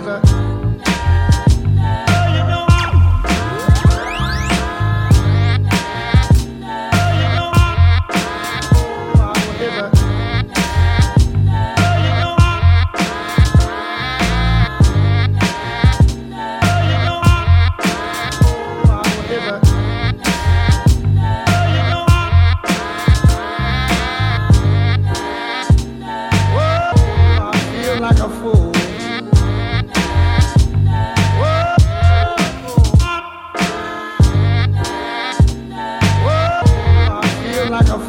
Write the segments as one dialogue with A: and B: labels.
A: a.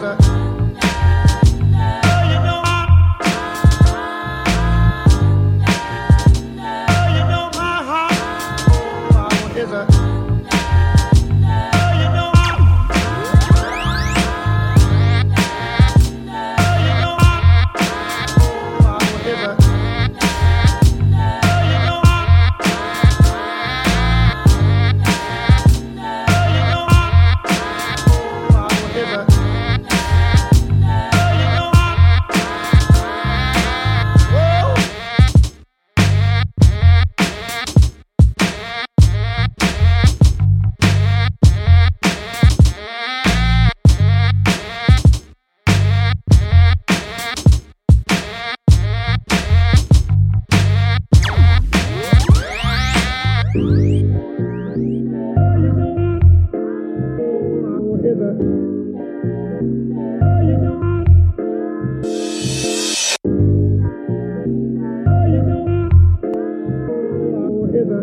A: river.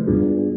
A: Thank you.